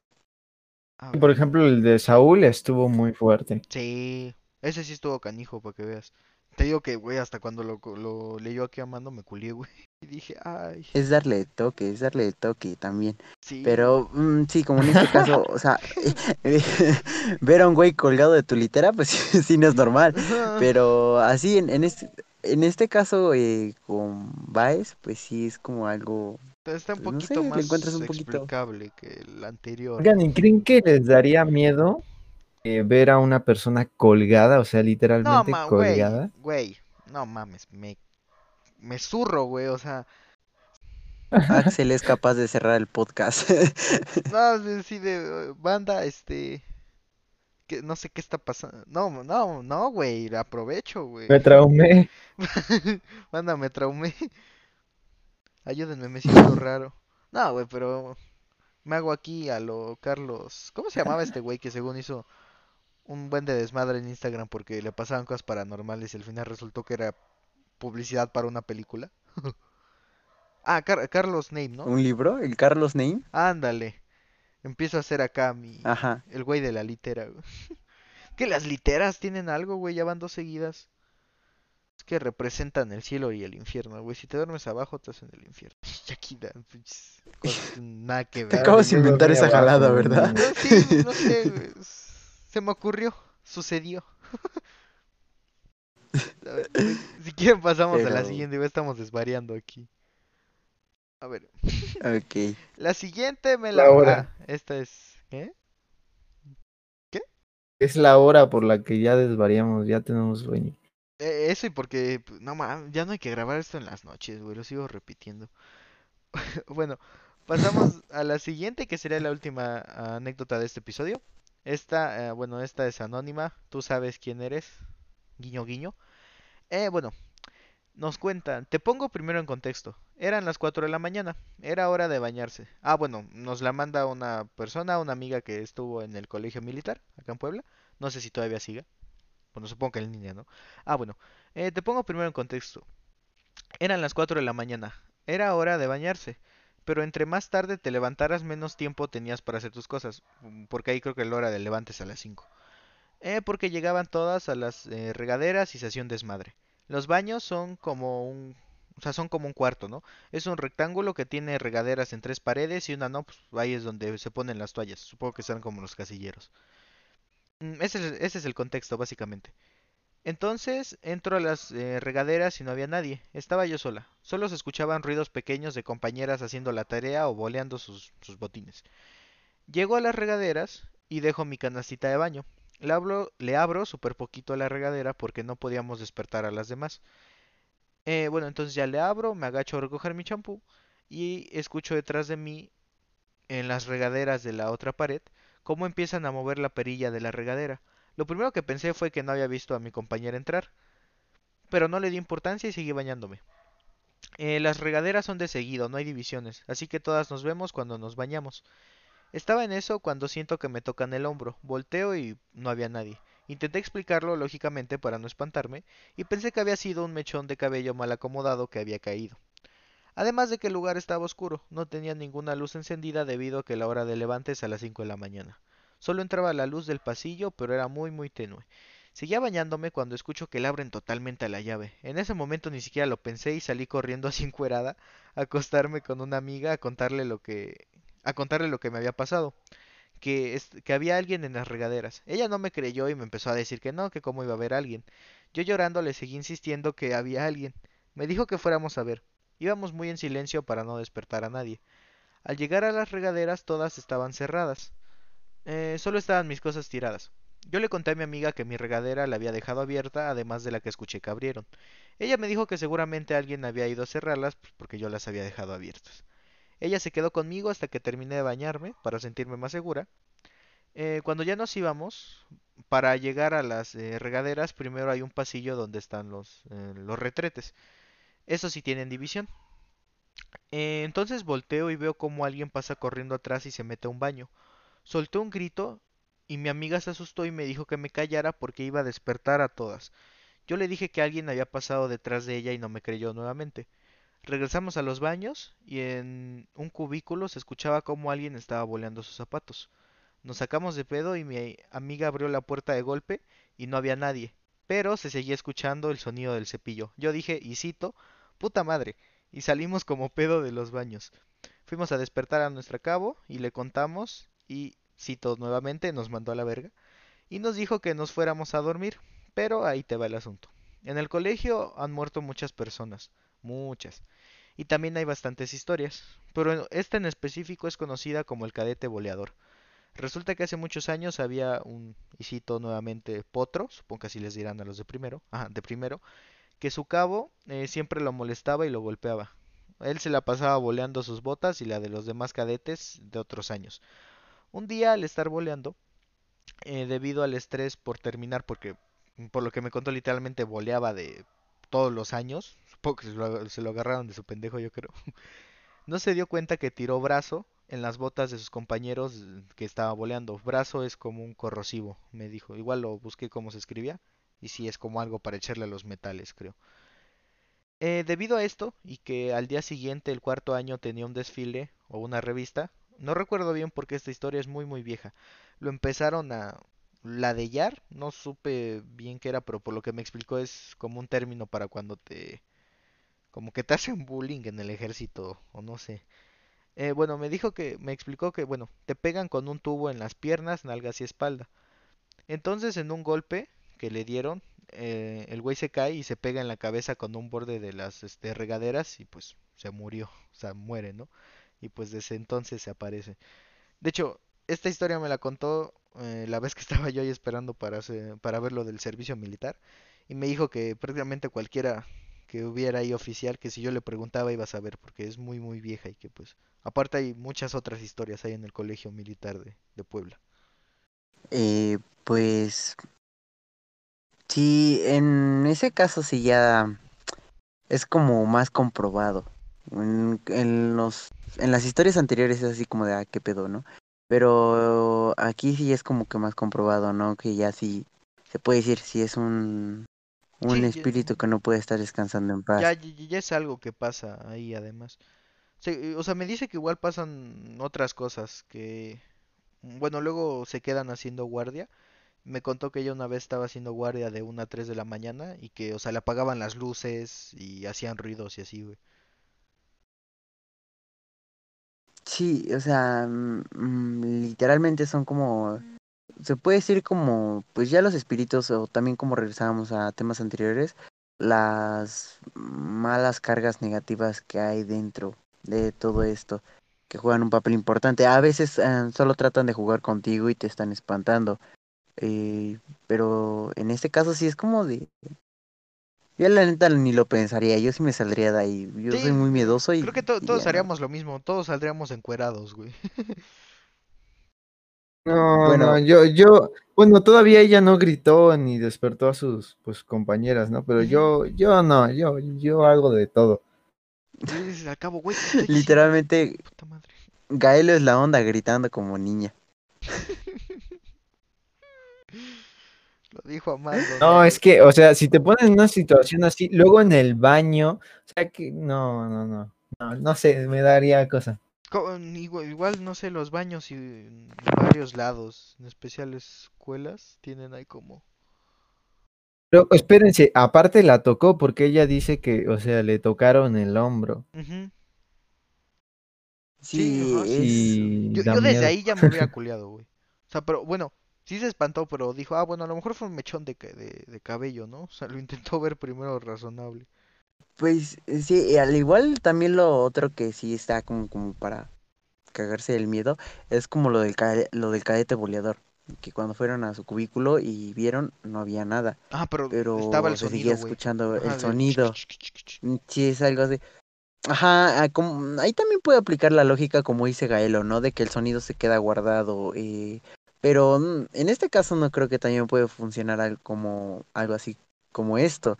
C: Por ejemplo, el de Saúl estuvo muy fuerte.
A: Sí, ese sí estuvo canijo para que veas. Te digo que, güey, hasta cuando lo, co- lo leyó aquí a mando me culié, güey. Y dije, ay,
B: es darle toque, es darle toque también.
A: sí.
B: Pero mm, sí, como en este caso, o sea, ver a un güey colgado de tu litera, pues sí no es normal. Pero así, en, en este, en este caso eh, con Baez, pues sí es como algo...
A: Está un
B: pues, no sé,
A: poquito más
B: encuentras un poquito.
A: explicable que el anterior.
C: Oigan, ¿y creen que les daría miedo eh, ver a una persona colgada, o sea,
A: No,
C: literalmente
A: ma,
C: colgada?
A: güey, no mames, me, me zurro, güey, o sea,
B: Axel es capaz de cerrar el podcast.
A: no, sí, de banda, este, que no sé qué está pasando, no, no, no, güey, aprovecho, güey,
C: Me traumé.
A: banda, me traumé, ayúdenme, me siento raro, no, güey, pero me hago aquí a lo Carlos, ¿cómo se llamaba este güey que según hizo un buen de desmadre en Instagram porque le pasaban cosas paranormales y al final resultó que era publicidad para una película? Ah, Car- Carlos Name, ¿no?
B: ¿Un libro? ¿El Carlos Name?
A: Ándale. Empiezo a hacer acá mi...
B: Ajá.
A: El güey de la litera, güey. Que las literas tienen algo, güey, ya van dos seguidas. Es que representan el cielo y el infierno, güey. Si te duermes abajo, estás en el infierno. Cosas nada que
B: Te
A: ver.
B: acabas de inventar esa jalada, ¿verdad?
A: No, sí, no sé, güey. Se me ocurrió. Sucedió. Si quieren pasamos a la siguiente, güey. Estamos desvariando aquí. A ver.
B: Ok.
A: La siguiente me la...
C: La hora.
A: Ah, esta es... ¿Qué?
C: Es la hora por la que ya desvariamos, ya tenemos sueño.
A: Eh, eso y porque, pues, no mames, ya no hay que grabar esto en las noches, güey, lo sigo repitiendo. Bueno, pasamos a la siguiente, que sería la última anécdota de este episodio. Esta, eh, bueno, esta es anónima, tú sabes quién eres, guiño guiño. Eh, bueno, nos cuentan, te pongo primero en contexto. Eran las 4 de la mañana, era hora de bañarse. Ah, bueno, nos la manda una persona, una amiga que estuvo en el colegio militar, acá en Puebla. No sé si todavía siga. Bueno, supongo que en línea, ¿no? Ah, bueno, eh, te pongo primero en contexto. Eran las 4 de la mañana, era hora de bañarse. Pero entre más tarde te levantaras, menos tiempo tenías para hacer tus cosas. mm, Porque ahí creo que la hora de levantes a las 5. Eh, porque llegaban todas a las eh, regaderas y se hacía un desmadre. Los baños son como un, o sea, son como un cuarto, ¿no? Es un rectángulo que tiene regaderas en tres paredes y una no, pues ahí es donde se ponen las toallas. Supongo que serán como los casilleros. Mm, Ese es, ese es el contexto, básicamente. Entonces entro a las eh, regaderas y no había nadie. Estaba yo sola. Solo se escuchaban ruidos pequeños de compañeras haciendo la tarea o boleando sus, botines. Llego a las regaderas y dejo mi canastita de baño. Le abro, le abro súper poquito a la regadera porque no podíamos despertar a las demás. Eh, bueno, entonces ya le abro, me agacho a recoger mi champú y escucho detrás de mí, en las regaderas de la otra pared, cómo empiezan a mover la perilla de la regadera. Lo primero que pensé fue que no había visto a mi compañera entrar, pero no le di importancia y seguí bañándome. Eh, las regaderas son de seguido, no hay divisiones, así que todas nos vemos cuando nos bañamos. Estaba en eso cuando siento que me tocan el hombro, volteo y no había nadie. Intenté explicarlo lógicamente para no espantarme y pensé que había sido un mechón de cabello mal acomodado que había caído. Además de que el lugar estaba oscuro, no tenía ninguna luz encendida debido a que la hora de levante es a las 5 de la mañana. Solo entraba la luz del pasillo, pero era muy muy tenue. Seguía bañándome cuando escucho que le abren totalmente a la llave. En ese momento ni siquiera lo pensé y salí corriendo así encuerada a acostarme con una amiga a contarle lo que a contarle lo que me había pasado, que es- que había alguien en las regaderas. Ella no me creyó y me empezó a decir que no, que cómo iba a haber alguien. Yo llorando le seguí insistiendo que había alguien. Me dijo que fuéramos a ver. Íbamos muy en silencio para no despertar a nadie. Al llegar a las regaderas todas estaban cerradas. Eh, solo estaban mis cosas tiradas. Yo le conté a mi amiga que mi regadera la había dejado abierta, además de la que escuché que abrieron. Ella me dijo que seguramente alguien había ido a cerrarlas pues, porque yo las había dejado abiertas. Ella se quedó conmigo hasta que terminé de bañarme para sentirme más segura. Eh, cuando ya nos íbamos, para llegar a las eh, regaderas, primero hay un pasillo donde están los, eh, retretes. Esos sí tienen división. Entonces volteo y veo como alguien pasa corriendo atrás y se mete a un baño. Solté un grito y mi amiga se asustó y me dijo que me callara porque iba a despertar a todas. Yo le dije que alguien había pasado detrás de ella y no me creyó nuevamente. Regresamos a los baños y en un cubículo se escuchaba como alguien estaba boleando sus zapatos. Nos sacamos de pedo y mi amiga abrió la puerta de golpe y no había nadie, pero se seguía escuchando el sonido del cepillo. Yo dije, y cito, puta madre, y salimos como pedo de los baños. Fuimos a despertar a nuestra cabo y le contamos y, cito nuevamente, nos mandó a la verga y nos dijo que nos fuéramos a dormir, pero ahí te va el asunto. En el colegio han muerto muchas personas, muchas, y también hay bastantes historias, pero esta en específico es conocida como el cadete boleador. Resulta que hace muchos años había un, y cito nuevamente, potro, supongo que así les dirán a los de primero, ajá, de primero, que su cabo eh, siempre lo molestaba y lo golpeaba. Él se la pasaba boleando sus botas y la de los demás cadetes de otros años. Un día al estar boleando, eh, debido al estrés por terminar, porque por lo que me contó literalmente boleaba de todos los años, supongo que se lo, agarraron de su pendejo yo creo, no se dio cuenta que tiró brazo en las botas de sus compañeros que estaba boleando. Brazo es como un corrosivo, me dijo. Igual lo busqué cómo se escribía. Y sí, es como algo para echarle a los metales, creo. Eh, debido a esto, y que al día siguiente, el cuarto año, tenía un desfile o una revista, no recuerdo bien porque esta historia es muy muy vieja. Lo empezaron a ladellar, no supe bien qué era, pero por lo que me explicó es como un término para cuando te... como que te hacen bullying en el ejército, o no sé. Eh, bueno, me dijo que, me explicó que, bueno, te pegan con un tubo en las piernas, nalgas y espalda. Entonces, en un golpe que le dieron, eh, el güey se cae y se pega en la cabeza con un borde de las este, regaderas y pues se murió, o sea, muere, ¿no? Y pues desde entonces se aparece. De hecho, esta historia me la contó eh, la vez que estaba yo ahí esperando para, hacer- para ver lo del servicio militar y me dijo que prácticamente cualquiera que hubiera ahí oficial, que si yo le preguntaba iba a saber, porque es muy muy vieja y que pues aparte hay muchas otras historias ahí en el colegio militar de, de Puebla.
B: Eh, pues sí, en ese caso sí ya es como más comprobado. En, en los, en las historias anteriores es así como de, ah, qué pedo, ¿no? Pero aquí sí es como que más comprobado, ¿no? Que ya sí se puede decir si es un, un
A: Sí, ya,
B: espíritu que no puede estar descansando en paz.
A: ya, ya- es algo que pasa ahí además. O sea, me dice que igual pasan otras cosas, que bueno, luego se quedan haciendo guardia. Me contó que ella una vez estaba haciendo guardia de una a 3 de la mañana y que, o sea, le apagaban las luces y hacían ruidos y así, güey.
B: Sí, o sea, mm, mm, literalmente son como, se puede decir como, pues ya los espíritus, o también como regresábamos a temas anteriores, las malas cargas negativas que hay dentro de todo esto, que juegan un papel importante. A veces eh, solo tratan de jugar contigo y te están espantando, eh, pero en este caso sí es como de, yo la neta ni lo pensaría, yo sí me saldría de ahí, yo
A: Sí,
B: soy muy miedoso y,
A: creo que to-
B: y
A: todos
B: ya no.
A: haríamos lo mismo, todos saldríamos encuerados, güey.
C: No,
B: Bueno,
C: no, yo, yo, bueno, todavía ella no gritó ni despertó a sus pues compañeras, ¿no? Pero
A: Ujú.
C: yo, yo no, yo, yo hago de todo.
A: Y le dices al cabo, güey, estoy
B: literalmente
A: puta madre.
B: Gaelo es la onda gritando como niña.
A: Dijo Amando,
C: No, es que, o sea, si te pones en una situación así, luego en el baño, o sea que, no, no, no, no, no sé, me daría cosa.
A: Co- Igual, igual, no sé, los baños y en varios lados, en especial escuelas, tienen ahí como...
C: Pero espérense, aparte la tocó porque ella dice que, o sea, le tocaron el hombro.
B: Sí,
A: sí. Yo, yo desde ahí ya me hubiera culeado, güey. O sea, pero bueno, sí se espantó, pero dijo, ah, bueno, a lo mejor fue un mechón de, de, de cabello, ¿no? O sea, lo intentó ver primero razonable.
B: Pues eh, sí, al igual también lo otro que sí está como, como para cagarse del miedo es como lo del, ca- lo del cadete boleador, que cuando fueron a su cubículo y vieron no había nada,
A: Ah, pero estaba el
B: se seguía escuchando
A: Ajá,
B: el sonido. Mm, Sí, es algo así. Ajá, ah, como- ahí también puede aplicar la lógica como dice Gaelo, ¿no? De que el sonido se queda guardado. eh, pero mm, en este caso no creo que también puede funcionar al- como algo así como esto.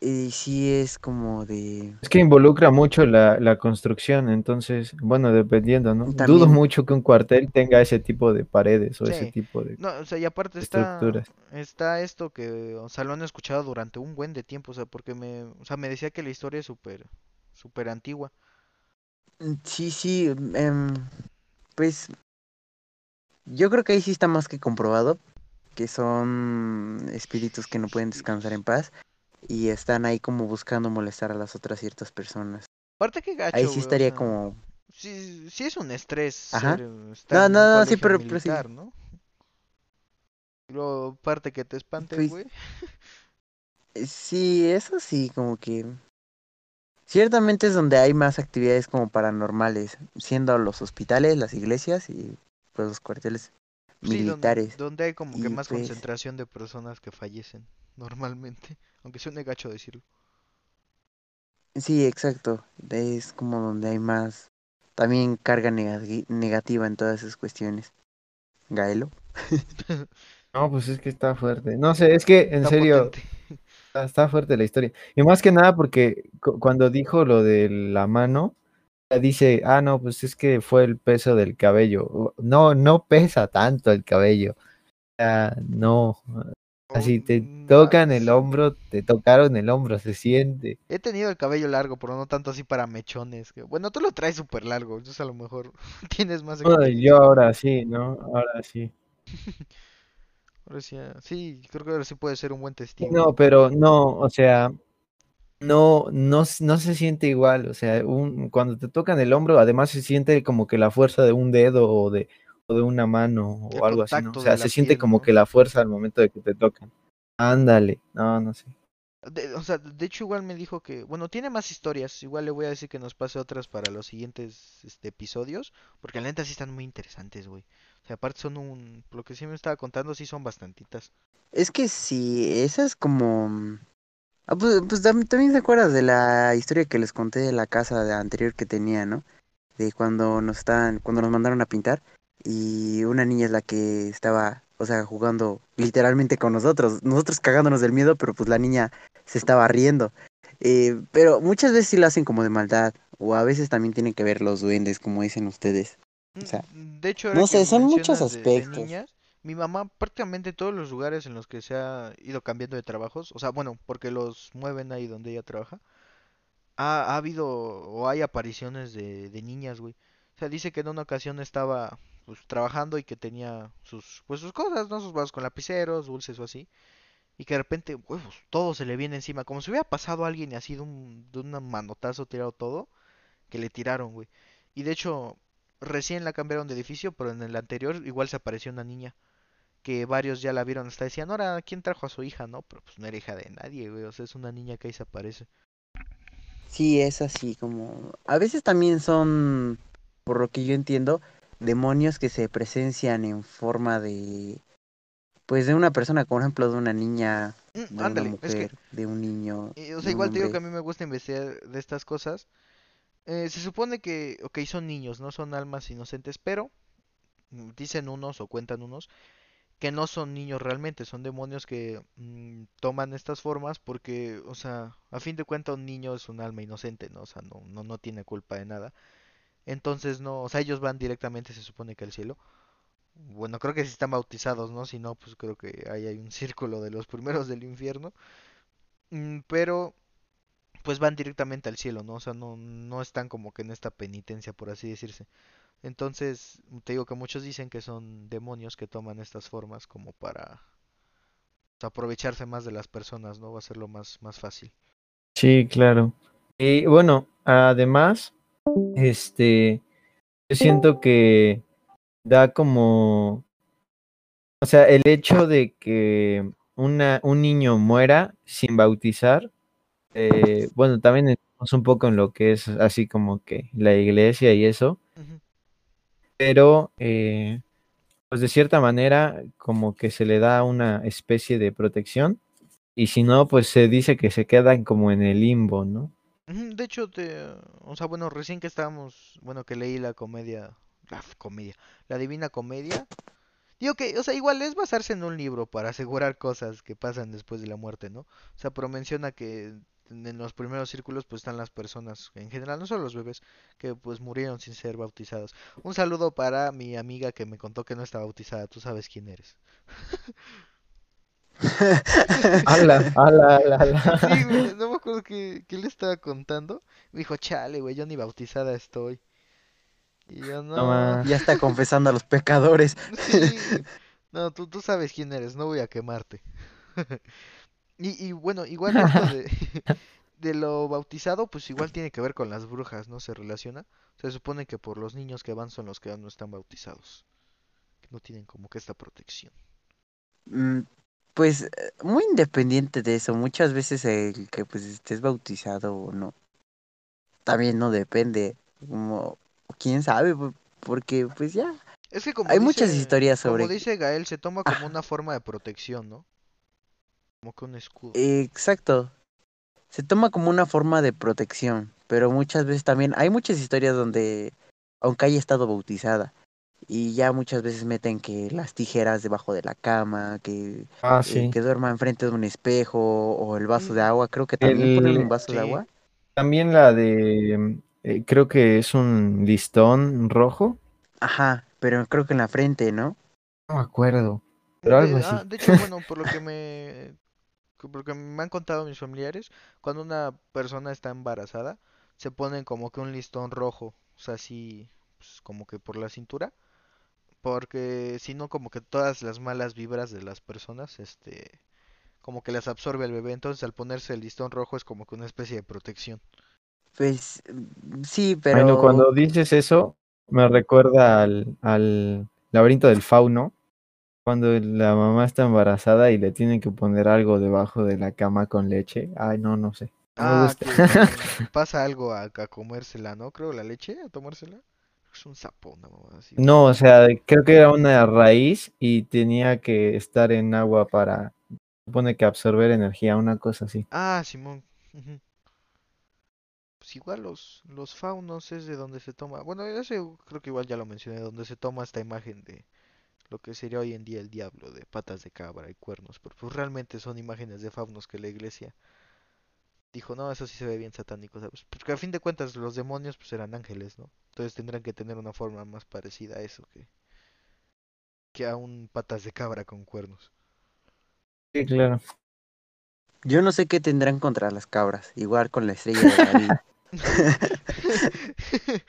B: Y sí es como de...
C: Es que involucra mucho la, la construcción, entonces, bueno, dependiendo, ¿no? Dudo mucho que un cuartel tenga ese tipo de paredes o ese tipo de
A: No, o sea, y aparte está,
C: estructuras.
A: está esto que, o sea, lo han escuchado durante un buen de tiempo, o sea, porque me, o sea, me decía que la historia es súper, súper antigua.
B: Mm, Sí, sí, em, pues yo creo que ahí sí está más que comprobado que son espíritus que no pueden descansar en paz y están ahí como buscando molestar a las otras ciertas personas.
A: Aparte que gacho,
B: Ahí sí
A: o
B: estaría
A: sea,
B: como...
A: sí, sí es un estrés
B: Ajá.
A: ser,
B: No, no, no, sí, pero- pero sí.
A: luego, aparte que te espanten,
B: Pues,
A: güey.
B: Eh, Sí, eso sí, como que ciertamente es donde hay más actividades como paranormales, siendo los hospitales, las iglesias y pues los cuarteles
A: Sí,
B: militares.
A: donde hay como que
B: Y,
A: más
B: pues-
A: concentración de personas que fallecen normalmente, aunque suene gacho decirlo.
B: Sí, exacto. Es como donde hay más también carga negati- negativa en todas esas cuestiones. Gaelo.
C: No, pues es que está fuerte. No sé, es que en
A: Está
C: serio está, está fuerte la historia. Y más que nada porque cu- cuando dijo lo de la mano, dice, ah, no, pues es que fue el peso del cabello. No, no pesa tanto el cabello. O sea, no. Así te
A: Mm,
C: tocan el hombro, te tocaron el hombro, se siente.
A: He tenido el cabello largo, pero no tanto así para mechones. Bueno, tú lo traes súper largo, entonces a lo mejor tienes más
C: Bueno, yo ahora sí, ¿no? Ahora sí.
A: Ahora sí, ah, sí, creo que ahora sí puede ser un buen testigo.
C: No, pero no, o sea, no, no, no se siente igual. O sea, un, cuando te tocan el hombro, además se siente como que la fuerza de un dedo o de, o de una mano
A: El
C: o algo así, ¿no? O sea, se siente
A: piel,
C: como
A: ¿no?
C: que la fuerza al momento de que te tocan. Ándale, no, no sé.
A: De- o sea, de hecho igual me dijo que, bueno, tiene más historias, igual le voy a decir que nos pase otras para los siguientes este, episodios, porque la neta sí están muy interesantes, güey. O sea, aparte son un, lo que sí me estaba contando, sí son bastantitas.
B: Es que sí, esa es como... Ah, pues, pues tam- también te acuerdas de la historia que les conté de la casa de anterior que tenía, ¿no? De cuando nos estaban, cuando nos mandaron a pintar y una niña es la que estaba, o sea, jugando literalmente con nosotros, nosotros cagándonos del miedo, pero pues la niña se estaba riendo. Eh, pero muchas veces sí lo hacen como de maldad, o a veces también tienen que ver los duendes, como dicen ustedes. O sea,
A: Mm, De hecho,
B: no sé, son muchos
A: mencionas de- de
B: aspectos.
A: niñas, mi mamá prácticamente en todos los lugares en los que se ha ido cambiando de trabajos, o sea, bueno, porque los mueven ahí donde ella trabaja, ha, ha habido o hay apariciones de, de niñas, güey. O sea, dice que en una ocasión estaba pues trabajando y que tenía sus pues sus cosas, ¿no? Sus vasos con lapiceros, dulces o así, y que de repente, huevos, todo se le viene encima, como si hubiera pasado alguien y así de un, de un manotazo tirado todo, que le tiraron, güey. Y de hecho, recién la cambiaron de edificio, pero en el anterior igual se apareció una niña que varios ya la vieron hasta decían, ahora, ¿quién trajo a su hija? No, pero pues no era hija de nadie, güey, o sea, es una niña que ahí se aparece.
B: Sí, es así como... A veces también son, por lo que yo entiendo, demonios que se presencian en forma de... Pues de una persona, por ejemplo, de una niña,
A: Mm,
B: de una
A: ándale, es que,
B: mujer, de un niño,
A: o sea, igual te digo que a mí me gusta investigar de estas cosas. Eh, se supone que, ok, son niños, no son almas inocentes, pero mm, dicen unos o cuentan unos que no son niños realmente, son demonios que mm, toman estas formas porque, o sea, a fin de cuentas un niño es un alma inocente, ¿no? O sea, no, no, no tiene culpa de nada. Entonces no, o sea, ellos van directamente, se supone que al cielo. Bueno, creo que si están bautizados, ¿no? Si no, pues creo que ahí hay un círculo de los primeros del infierno. Mm, pero pues van directamente al cielo, ¿no? O sea, no, no están como que en esta penitencia, por así decirse. Entonces, te digo que muchos dicen que son demonios que toman estas formas como para pues, aprovecharse más de las personas, ¿no? Va a ser lo más, más fácil.
C: Sí, claro. Y bueno, además, este, yo siento que da como, o sea, el hecho de que una, un niño muera sin bautizar, eh, bueno, también entramos un poco en lo que es así como que la iglesia y eso. Pero eh, pues de cierta manera como que se le da una especie de protección y si no, pues se dice que se quedan como en el limbo, ¿no?
A: De hecho, te, o sea, bueno, recién que estábamos, bueno, que leí la comedia, la comedia, la Divina Comedia, digo que, o sea, igual es basarse en un libro para asegurar cosas que pasan después de la muerte, ¿no? O sea, pero menciona que en los primeros círculos pues están las personas, en general, no solo los bebés, que pues murieron sin ser bautizados. Un saludo para mi amiga que me contó que no está bautizada, tú sabes quién eres.
C: Ala, ala, ala,
A: Sí, güey,
C: ala.
A: no me acuerdo que, que le estaba contando. Me dijo, chale, güey, yo ni bautizada estoy. Y yo,
C: No.
B: Ya está confesando a los pecadores.
A: sí, no, tú, tú sabes quién eres, no voy a quemarte. Y, y bueno, igual esto de, de lo bautizado, pues igual tiene que ver con las brujas, ¿no? Se relaciona. Se supone que por los niños que van son los que no están bautizados, que no tienen como que esta protección.
B: Mm, Pues muy independiente de eso, muchas veces el que pues estés bautizado o no, también no depende, como quién sabe, porque pues ya,
A: Es que como
B: hay muchas
A: dice,
B: historias
A: como
B: sobre,
A: dice Gael, se toma como
B: ah,
A: una forma de protección, ¿no? Como que un escudo.
B: exacto, se toma como una forma de protección, pero muchas veces también hay muchas historias donde, aunque haya estado bautizada, y ya muchas veces meten que las tijeras debajo de la cama, que,
C: Ah,
B: eh, que duerma enfrente de un espejo o el vaso de
A: Mm,
B: agua, creo que también ponen un
C: El,
B: vaso de agua.
C: también la de, eh, creo que es un listón rojo.
B: Ajá, pero creo que en la frente, ¿no?
C: No me acuerdo, pero algo
A: De, ah,
C: así.
A: de hecho, bueno, por lo que me, que- por lo que me han contado mis familiares, cuando una persona está embarazada, se ponen como que un listón rojo, o sea, así, pues, como que por la cintura, porque si no, como que todas las malas vibras de las personas, este, como que las absorbe el bebé, entonces al ponerse el listón rojo es como que una especie de protección.
B: Pues mm, sí,
C: Bueno,
B: pero
C: cuando dices eso, me recuerda al, al laberinto del fauno, cuando la mamá está embarazada y le tienen que poner algo debajo de la cama con leche. Ay, no, no sé. No me
A: Ah,
C: gusta.
A: que le pasa algo a, a comérsela, ¿no? Creo la leche, a tomársela. Es un sapo, una mamá así.
C: No, o sea, creo que era una raíz y tenía que estar en agua para, supone que absorber energía, una cosa así.
A: Ah, Simón. Pues igual los, los faunos es de donde se toma. Bueno, ese creo que igual ya lo mencioné, donde se toma esta imagen de lo que sería hoy en día el diablo, de patas de cabra y cuernos. Pero pues realmente son imágenes de faunos que la iglesia dijo, no, eso sí se ve bien satánico, ¿sabes? Porque a fin de cuentas los demonios pues eran ángeles, ¿no? Entonces tendrán que tener una forma más parecida a eso que, que a un patas de cabra con cuernos.
C: Sí, claro.
B: yo no sé qué tendrán contra las cabras, igual con la estrella de David.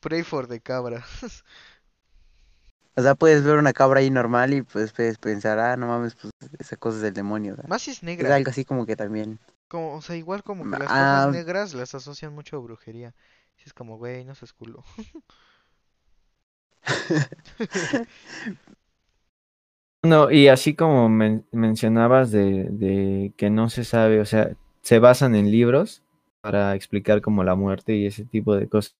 A: Pray for the cabra.
B: O sea, puedes ver una cabra ahí normal y pues puedes pensar, ah, no mames, pues esa cosa es del demonio, ¿verdad?
A: Más si es
B: Es
A: negra.
B: algo así como que también.
A: Como, o sea, igual como que las cosas
B: Ah,
A: negras las asocian mucho a brujería. Y es como, güey, no seas culo.
C: No, y así como men- mencionabas de, de que no se sabe, o sea, se basan en libros para explicar como la muerte y ese tipo de cosas.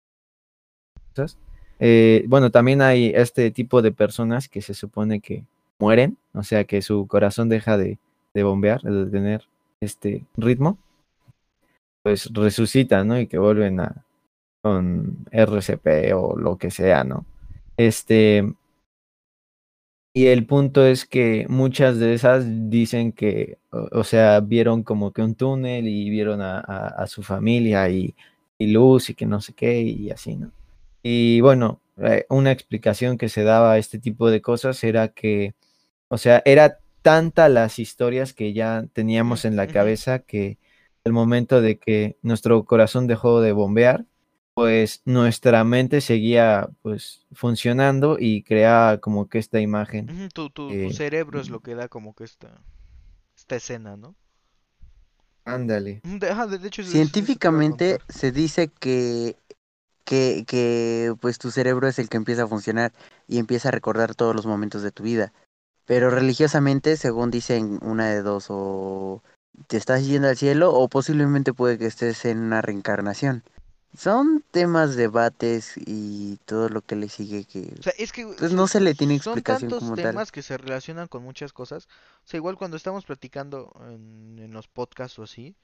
C: Eh, bueno, también hay este tipo de personas que se supone que mueren, o sea, que su corazón deja de, de bombear, de tener este ritmo, pues resucitan, ¿no? Y que vuelven a con RCP o lo que sea, ¿no? Este, y el punto es que muchas de esas dicen que, o, sea, vieron como que un túnel y vieron a, a- a su familia y, y luz y que no sé qué y así, ¿no? Y bueno, eh, una explicación que se daba a este tipo de cosas era que, o sea, era tanta las historias que ya teníamos en la cabeza que el momento de que nuestro corazón dejó de bombear, pues nuestra mente seguía pues funcionando y creaba como que esta imagen.
A: Tu, tu, tu cerebro es lo que da como que esta, esta escena, ¿no?
C: ándale.
A: De, de hecho,
B: científicamente se dice que, que, que pues tu cerebro es el que empieza a funcionar y empieza a recordar todos los momentos de tu vida. Pero religiosamente, según dicen una de dos, o te estás yendo al cielo o posiblemente puede que estés en una reencarnación. Son temas, debates y todo lo que le sigue que
A: O sea, es que
B: pues no se le tiene
A: son
B: explicación
A: tantos
B: como tal.
A: temas que se relacionan con muchas cosas. O sea, igual cuando estamos platicando en, en los podcasts o así,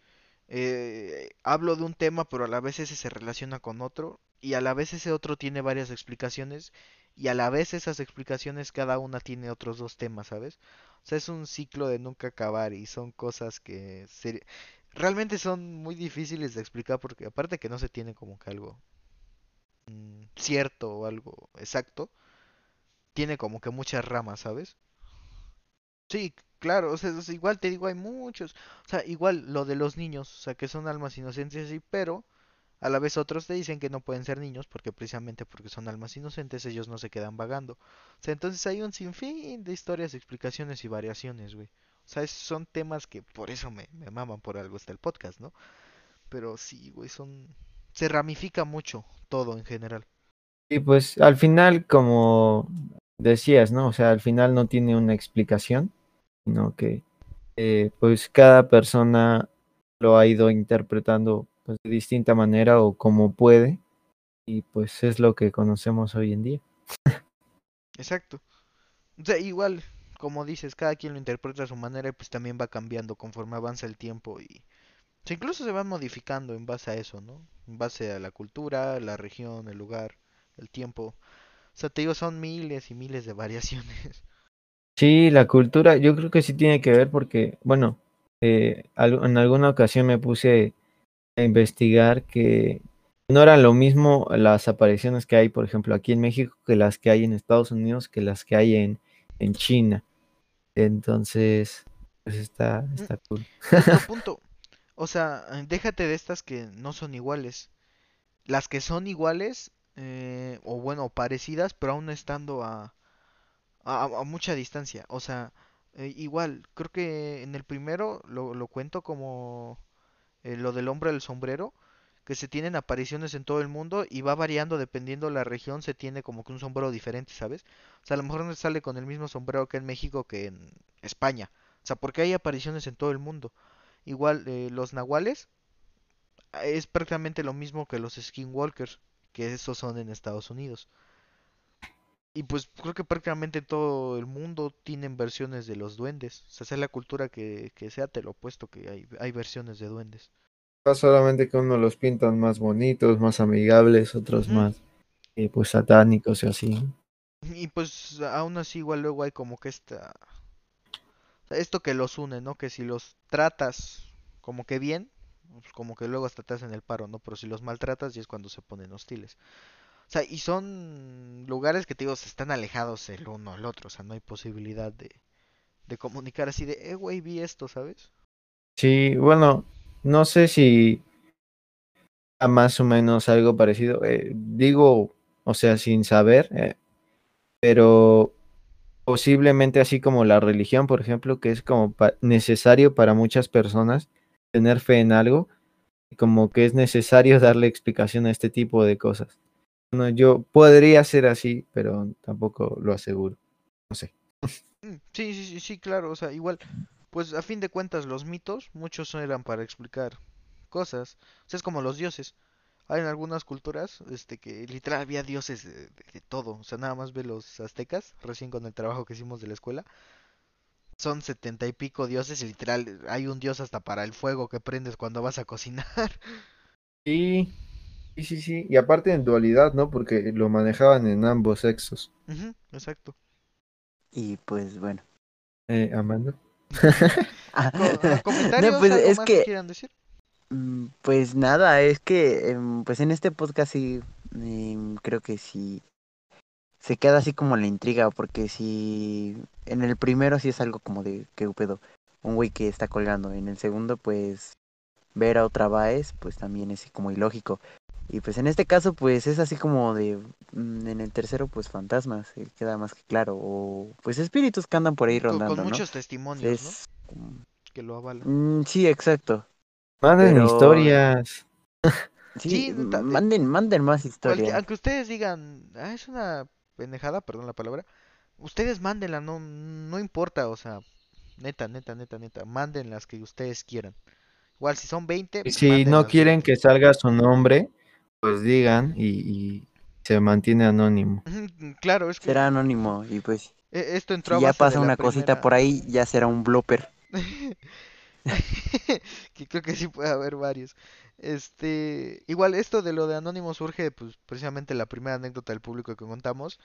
A: eh, hablo de un tema, pero a la vez ese se relaciona con otro, y a la vez ese otro tiene varias explicaciones, y a la vez esas explicaciones cada una tiene otros dos temas, ¿sabes? O sea, es un ciclo de nunca acabar y son cosas que se- realmente son muy difíciles de explicar porque aparte que no se tiene como que algo mm, cierto o algo exacto, tiene como que muchas ramas, ¿sabes? Sí, claro, o sea, igual te digo, hay muchos, o sea, igual lo de los niños, o sea, que son almas inocentes, sí, pero a la vez otros te dicen que no pueden ser niños porque precisamente porque son almas inocentes ellos no se quedan vagando. O sea, entonces hay un sinfín de historias, explicaciones y variaciones, güey. O sea, son temas que por eso me, me maman, por algo está el podcast, ¿no? Pero sí, güey, son... Se ramifica mucho todo en general.
C: Y pues al final, como decías, ¿no? O sea, al final no tiene una explicación, sino que eh, pues cada persona lo ha ido interpretando pues, de distinta manera o como puede, y pues es lo que conocemos hoy en día.
A: Exacto. O sea, igual, como dices, cada quien lo interpreta a su manera y pues también va cambiando conforme avanza el tiempo y o sea, incluso se van modificando en base a eso, ¿no? En base a la cultura, la región, el lugar, el tiempo. O sea, te digo, son miles y miles de variaciones.
C: Sí, la cultura, yo creo que sí tiene que ver porque, bueno, eh, en alguna ocasión me puse a investigar que no eran lo mismo las apariciones que hay, por ejemplo, aquí en México, que las que hay en Estados Unidos, que las que hay en, en China. Entonces, pues está, está cool.
A: Otro punto. O sea, déjate de estas que no son iguales. Las que son iguales, eh, o bueno, parecidas, pero aún estando a, a, a mucha distancia. O sea, eh, igual, creo que en el primero lo, lo cuento como eh, lo del hombre del sombrero, que se tienen apariciones en todo el mundo y va variando dependiendo la región, se tiene como que un sombrero diferente, ¿sabes? O sea, a lo mejor no sale con el mismo sombrero que en México que en España. O sea, porque hay apariciones en todo el mundo. Igual, eh, los nahuales ah, es prácticamente lo mismo que los skinwalkers, que esos son en Estados Unidos. Y pues creo que prácticamente todo el mundo tienen versiones de los duendes. O sea, sea la cultura que, que sea, te lo opuesto que hay, hay versiones de duendes.
C: Solamente que unos los pintan más bonitos, más amigables, otros más eh, pues satánicos y así.
A: Y pues aún así igual luego hay como que esta... esto que los une, ¿no? Que si los tratas como que bien, pues como que luego hasta te hacen el paro, ¿no? Pero si los maltratas ya es cuando se ponen hostiles. O sea, y son lugares que te digo, están alejados el uno al otro, o sea, no hay posibilidad de, de comunicar así de, eh, güey, vi esto, ¿sabes?
C: Sí, bueno, no sé si a más o menos algo parecido. eh, digo, o sea, sin saber, eh, pero posiblemente así como la religión, por ejemplo, que es como pa- necesario para muchas personas tener fe en algo, como que es necesario darle explicación a este tipo de cosas. Bueno, yo podría ser así, pero tampoco lo aseguro. No sé.
A: Mm, Sí, sí, sí, sí, claro, o sea, igual, pues a fin de cuentas los mitos, muchos eran para explicar cosas, o sea, es como los dioses. Hay en algunas culturas, este, que literal había dioses de, de- de todo, o sea, nada más ve los aztecas, recién con el trabajo que hicimos de la escuela, son setenta y pico dioses y literal hay un dios hasta para el fuego que prendes cuando vas a cocinar.
C: Sí, sí, sí, sí. Y aparte en dualidad, ¿no? Porque lo manejaban en ambos sexos.
A: Ujú, exacto.
B: Y pues bueno.
C: Eh, Amanda.
B: Ah. No, pues
A: ¿Algo
B: es
A: más que
B: que,
A: quieran decir?
B: mm, pues nada, es que, em, pues en este podcast sí, em, creo que sí, se queda así como la intriga, porque si en el primero sí es algo como de, qué pedo, un güey que está colgando, en el segundo pues ver a otra Baez, pues también es así como ilógico. Y pues en este caso pues es así como de, mm, en el tercero pues fantasmas, eh, queda más que claro, o pues espíritus que andan por ahí
A: Con,
B: rondando, ¿no?
A: muchos testimonios, Que lo avalan.
B: mm, sí, exacto.
C: Manden
B: Pero-
C: historias.
B: Sí,
A: Sí, neta, de-
B: manden, manden más
A: Cualquier-
B: historia.
A: aunque ustedes digan, ah, es una pendejada, perdón la palabra, ustedes mándenla, no, no importa, o sea, Neta, neta, neta, neta. Manden las que ustedes quieran. Igual si son 20,
C: Y si no quieren
A: 20.
C: que salga su nombre, pues digan y, y se mantiene anónimo.
A: Claro, es que
B: Será anónimo y pues
A: e- esto entró
B: si ya pasa una cosita
A: primera-
B: por ahí, ya será un blooper.
A: que creo que sí puede haber varios. Este, igual esto de lo de Anónimo surge pues precisamente la primera anécdota del público que contamos,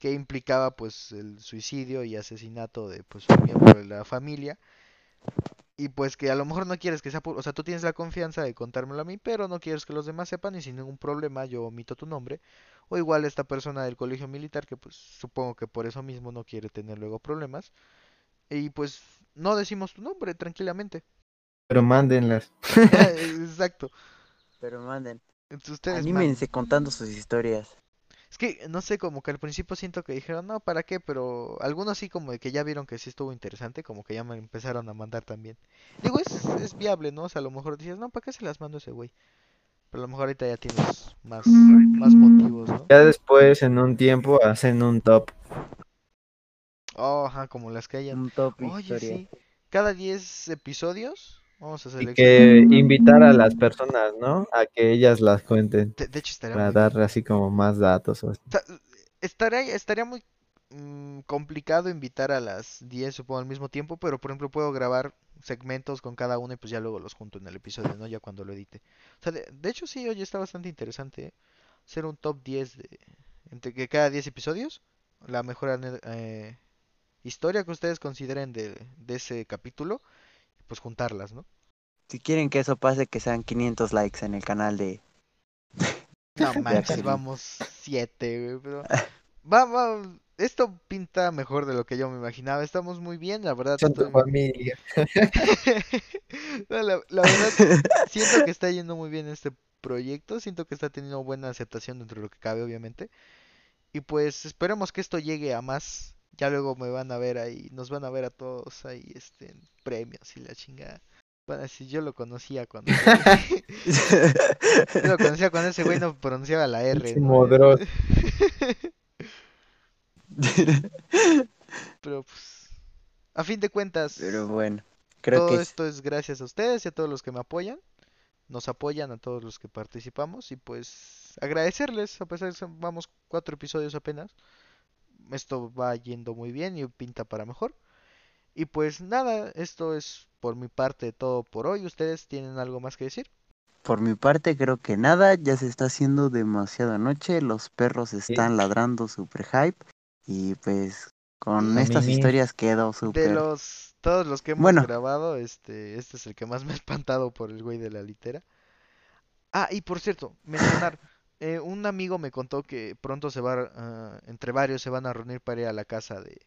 A: que implicaba pues el suicidio y asesinato de pues un miembro de la familia. Y pues que a lo mejor no quieres que sea, o sea, tú tienes la confianza de contármelo a mí, pero no quieres que los demás sepan y sin ningún problema yo omito tu nombre. O igual esta persona del colegio militar que pues supongo que por eso mismo no quiere tener luego problemas. Y pues no decimos tu nombre tranquilamente.
C: Pero mándenlas.
A: Exacto.
B: Pero manden.
A: Entonces ustedes
B: Anímense contando sus historias.
A: Es que no sé, como que al principio siento que dijeron, no, ¿para qué? Pero algunos sí como de que ya vieron que sí estuvo interesante, como que ya me empezaron a mandar también. Digo, es, es viable, ¿no? O sea, a lo mejor dices, no, ¿para qué se las mando a ese güey? Pero a lo mejor ahorita ya tienes más, más motivos, ¿no?
C: Ya después, en un tiempo, hacen un top.
A: Oh, ajá, como las que hayan.
B: Un top
A: Oye,
B: historia.
A: sí. Cada 10 episodios vamos a
C: Y que invitar a las personas, ¿no? A que ellas las cuenten.
A: De, de hecho, estaría
C: Para
A: muy
C: dar así como más datos. o así.
A: Estaría, estaría muy mm, complicado invitar a las 10, supongo, al mismo tiempo, pero por ejemplo puedo grabar segmentos con cada uno y pues ya luego los junto en el episodio, ¿no? Ya cuando lo edite. O sea, de, de hecho sí, oye, está bastante interesante, ¿eh? Hacer un top 10 de, entre que cada 10 episodios, la mejor eh, historia que ustedes consideren de, de ese capítulo, pues juntarlas, ¿no?
B: Si quieren que eso pase, que sean 500 likes en el canal de...
A: No manches, vamos 7, güey, pero... Va, va, esto pinta mejor de lo que yo me imaginaba. Estamos muy bien, la verdad.
C: Son tu familia.
A: No, la, la verdad, siento que está yendo muy bien este proyecto. Siento que está teniendo buena aceptación dentro de lo que cabe, obviamente. Y pues esperemos que esto llegue a más. Ya luego me van a ver ahí, nos van a ver a todos ahí, este, en premios y la chingada. Van a decir, yo lo conocía cuando... yo lo conocía cuando ese güey no pronunciaba la R, ¿no? Pero pues, a fin de cuentas,
B: Pero bueno, creo
A: todo
B: que
A: esto es gracias a ustedes y a todos los que me apoyan. Nos apoyan a todos los que participamos y pues agradecerles, a pesar de que vamos cuatro episodios apenas. Esto va yendo muy bien y pinta para mejor. Y pues nada, esto es por mi parte todo por hoy. ¿Ustedes tienen algo más que decir?
B: por mi parte creo que nada, ya se está haciendo demasiada noche, los perros están ladrando super hype y pues con estas
C: mí.
B: historias quedo
A: De
B: súper...
A: los todos los que hemos
B: Bueno.
A: grabado, este este es el que más me ha espantado por el güey de la litera. Ah, y por cierto, mencionar, eh, un amigo me contó que pronto se va, ah, entre varios se van a reunir para ir a la casa de,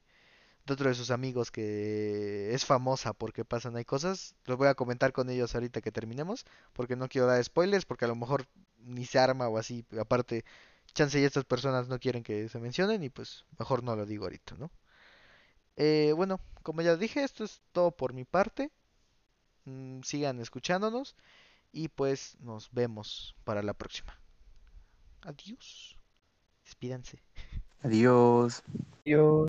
A: de otro de sus amigos que es famosa porque pasan ahí cosas. Los voy a comentar con ellos ahorita que terminemos, porque no quiero dar spoilers, porque a lo mejor ni se arma o así. Aparte, chance y estas personas no quieren que se mencionen y pues mejor no lo digo ahorita, ¿no? Eh, bueno, como ya dije, esto es todo por mi parte. Mm, sigan escuchándonos y pues nos vemos para la próxima. Adiós. Despídanse.
B: Adiós.
C: Adiós.